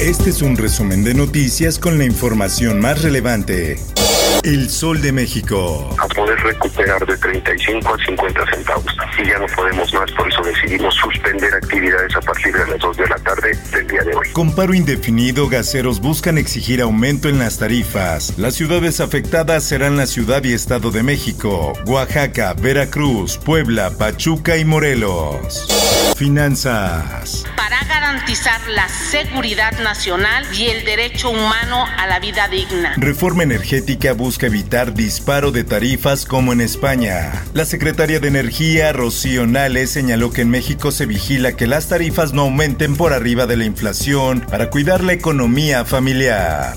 Este es un resumen de noticias con la información más relevante. El Sol de México. a poder recuperar de 35 a 50 centavos. Y ya no podemos más, por eso decidimos suspender actividades a partir de las 2 de la tarde del día de hoy. Con paro indefinido, gaseros buscan exigir aumento en las tarifas. Las ciudades afectadas serán la Ciudad y Estado de México, Oaxaca, Veracruz, Puebla, Pachuca y Morelos. Finanzas. Garantizar la seguridad nacional y el derecho humano a la vida digna. Reforma energética busca evitar disparo de tarifas como en España. La secretaria de Energía, Rocío Nales, señaló que en México se vigila que las tarifas no aumenten por arriba de la inflación para cuidar la economía familiar.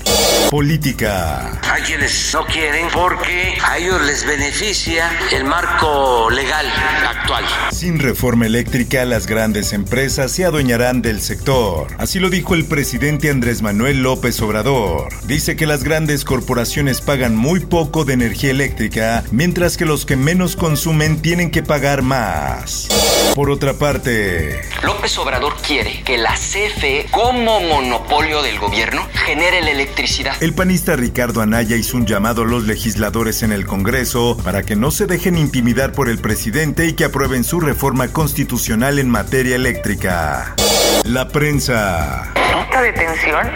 Política. Hay quienes no quieren porque a ellos les beneficia el marco legal actual. Sin reforma eléctrica, las grandes empresas se adueñarán del sector. Así lo dijo el presidente Andrés Manuel López Obrador. Dice que las grandes corporaciones pagan muy poco de energía eléctrica, mientras que los que menos consumen tienen que pagar más. Por otra parte, López Obrador quiere que la CFE, como monopolio del gobierno, genere la electricidad. El panista Ricardo Anaya hizo un llamado a los legisladores en el Congreso para que no se dejen intimidar por el presidente y que aprueben su reforma constitucional en materia eléctrica. La prensa. Esta detención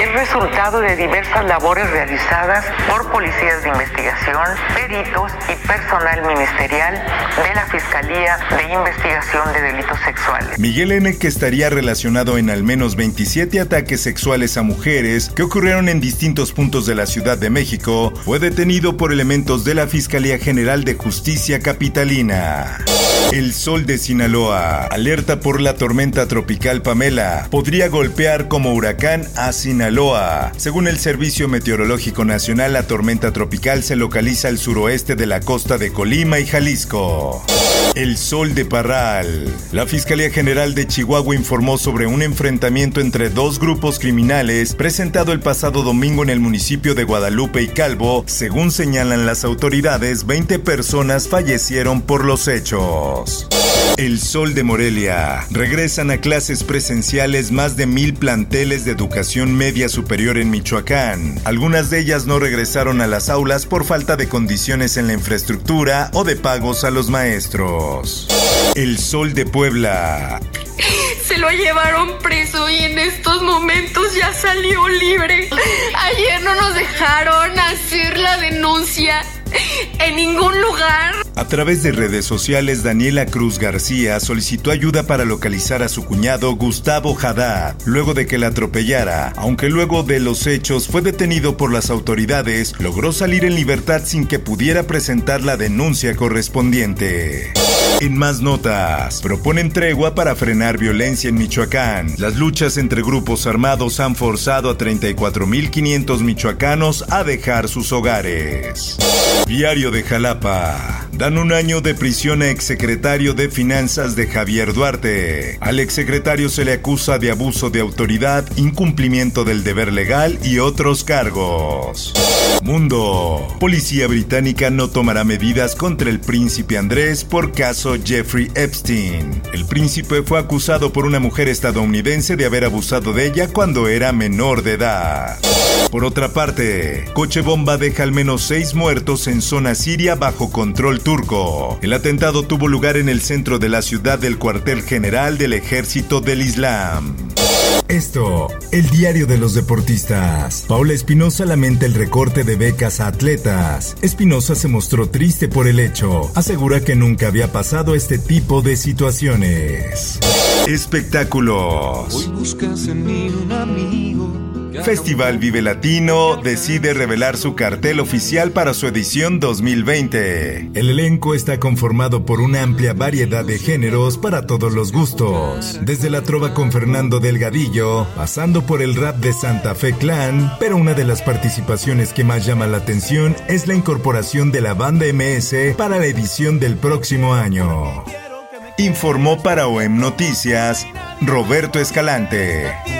es resultado de diversas labores realizadas por policías de investigación, peritos y personal ministerial de la Fiscalía de Investigación de Delitos Sexuales. Miguel N., que estaría relacionado en al menos 27 ataques sexuales a mujeres que ocurrieron en distintos puntos de la Ciudad de México, fue detenido por elementos de la Fiscalía General de Justicia Capitalina. El sol de Sinaloa, alerta por la tormenta tropical Pamela, podría golpear como huracán a Sinaloa. Según el Servicio Meteorológico Nacional, la tormenta tropical se localiza al suroeste de la costa de Colima y Jalisco. El Sol de Parral. La Fiscalía General de Chihuahua informó sobre un enfrentamiento entre dos grupos criminales presentado el pasado domingo en el municipio de Guadalupe y Calvo. Según señalan las autoridades, 20 personas fallecieron por los hechos. El Sol de Morelia. Regresan a clases presenciales más de mil planteles de educación media superior en Michoacán. Algunas de ellas no regresaron a las aulas por falta de condiciones en la infraestructura o de pagos a los maestros. El Sol de Puebla. Se lo llevaron preso y en estos momentos ya salió libre. Ayer no nos dejaron hacer la denuncia en ningún lugar. A través de redes sociales, Daniela Cruz García solicitó ayuda para localizar a su cuñado Gustavo Haddad, luego de que la atropellara. Aunque luego de los hechos fue detenido por las autoridades, logró salir en libertad sin que pudiera presentar la denuncia correspondiente. En más notas, proponen tregua para frenar violencia en Michoacán. Las luchas entre grupos armados han forzado a 34.500 michoacanos a dejar sus hogares. Diario de Jalapa. Dan un año de prisión a exsecretario de Finanzas de Javier Duarte. Al exsecretario se le acusa de abuso de autoridad, incumplimiento del deber legal y otros cargos. Mundo. Policía británica no tomará medidas contra el príncipe Andrés por caso Jeffrey Epstein. El príncipe fue acusado por una mujer estadounidense de haber abusado de ella cuando era menor de edad. Por otra parte, coche bomba deja al menos seis muertos en zona siria bajo control turco. El atentado tuvo lugar en el centro de la ciudad del cuartel general del ejército del Islam. Esto, el diario de los deportistas. Paula Espinosa lamenta el recorte de becas a atletas. Espinosa se mostró triste por el hecho. Asegura que nunca había pasado este tipo de situaciones. Espectáculos. Hoy buscas en mí un amigo Festival Vive Latino decide revelar su cartel oficial para su edición 2020. El elenco está conformado por una amplia variedad de géneros para todos los gustos, desde la trova con Fernando Delgadillo, pasando por el rap de Santa Fe Clan, pero una de las participaciones que más llama la atención es la incorporación de la banda MS para la edición del próximo año. Informó para OEM Noticias Roberto Escalante.